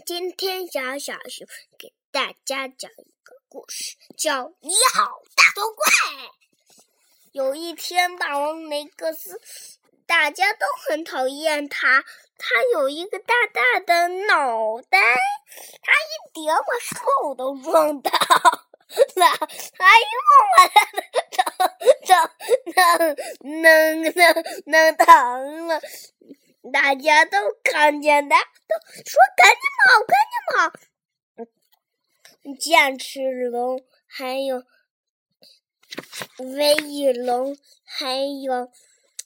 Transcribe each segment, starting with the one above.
今天小小熊给大家讲一个故事，叫《你好，大头怪》。有一天，霸王雷克斯，大家都很讨厌他。他有一个大大的脑袋，他一点把树都撞倒了，还用把他的头弄弄弄弄疼了。大家都看见他，都说：“赶紧跑，赶紧跑！”剑齿龙，还有威翼龙，还有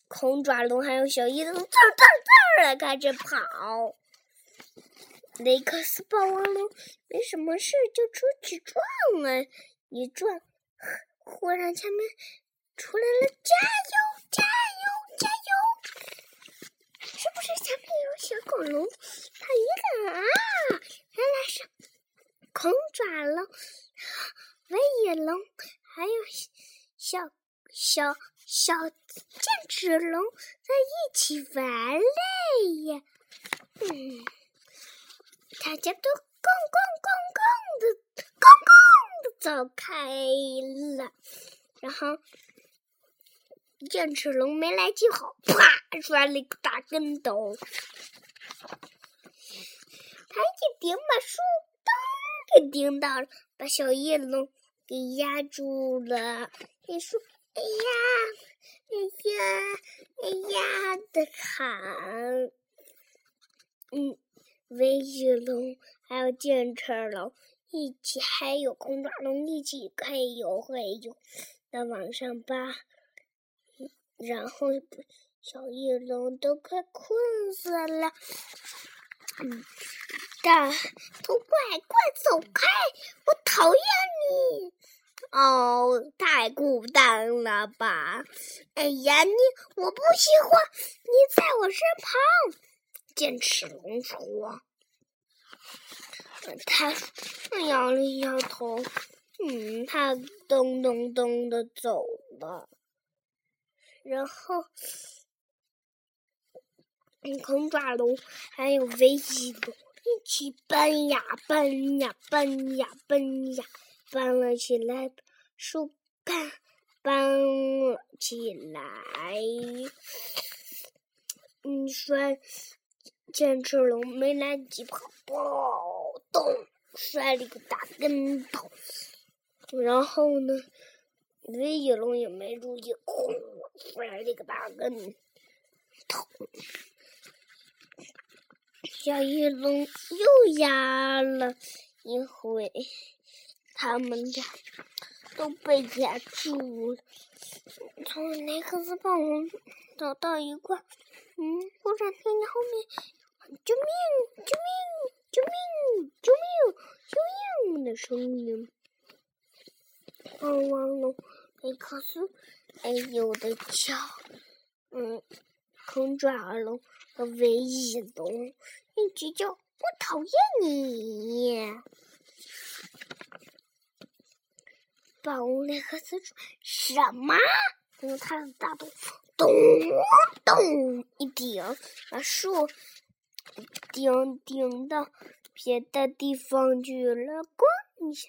恐爪龙，还有小翼龙，滋滋滋的开始跑。雷克斯霸王龙没什么事，就出去转啊，一转，忽然前面出来了，加油，加油！是不是下面有小恐龙？他一看啊，原来是恐爪龙、威翼龙，还有小小小剑齿龙在一起玩嘞呀！嗯，大家都咣咣咣咣的咣咣的走开了，然后。剑齿龙没来及好，啪摔了一个大跟头。他一顶把树咚给顶倒了，把小翼龙给压住了。你说：“哎呀，哎呀，哎呀！”的喊。嗯，威翼龙还有剑齿龙一起，还有空爪龙一起，嘿呦嘿呦，在往上爬。然后，小翼龙都快困死了。嗯，大头怪，快走开！我讨厌你！哦，太孤单了吧？哎呀，你我不喜欢你在我身旁。剑齿龙说：“他摇了摇头，嗯，他咚咚咚的走了。”然后，恐爪龙还有威吉龙一起搬呀搬呀搬呀搬呀搬了起来，树搬搬了起来。嗯，摔剑齿龙没来及跑，咚，摔了一个大跟头。然后呢？威翼龙也没注意，轰，摔了一个大跟头。小翼龙又压了一回，他们俩都被压住了。从雷克斯霸王走到一块，嗯，忽然听见后面“救命！救命！救命！救命！救命”的声音。霸王龙。雷克斯哎呦我的叫，嗯，空爪龙和尾翼龙一直叫，我讨厌你。霸王雷克斯说什么？用他的大头咚咚一顶，把树顶顶到别的地方去了，咣一下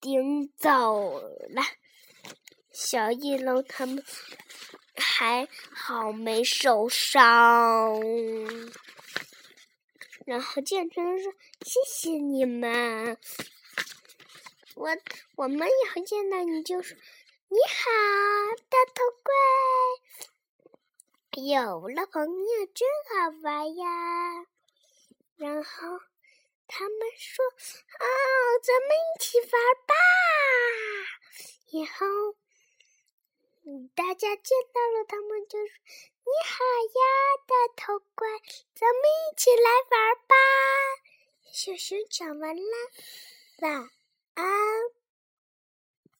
顶走了。小翼龙他们还好没受伤，然后剑齿龙说：“谢谢你们，我我们以后见到你就说你好，大头怪，有了朋友真好玩呀。”然后他们说：“哦，咱们一起玩吧，以后。”大家见到了他们就说：“你好呀，大头怪，咱们一起来玩吧。”小熊讲完了，晚安。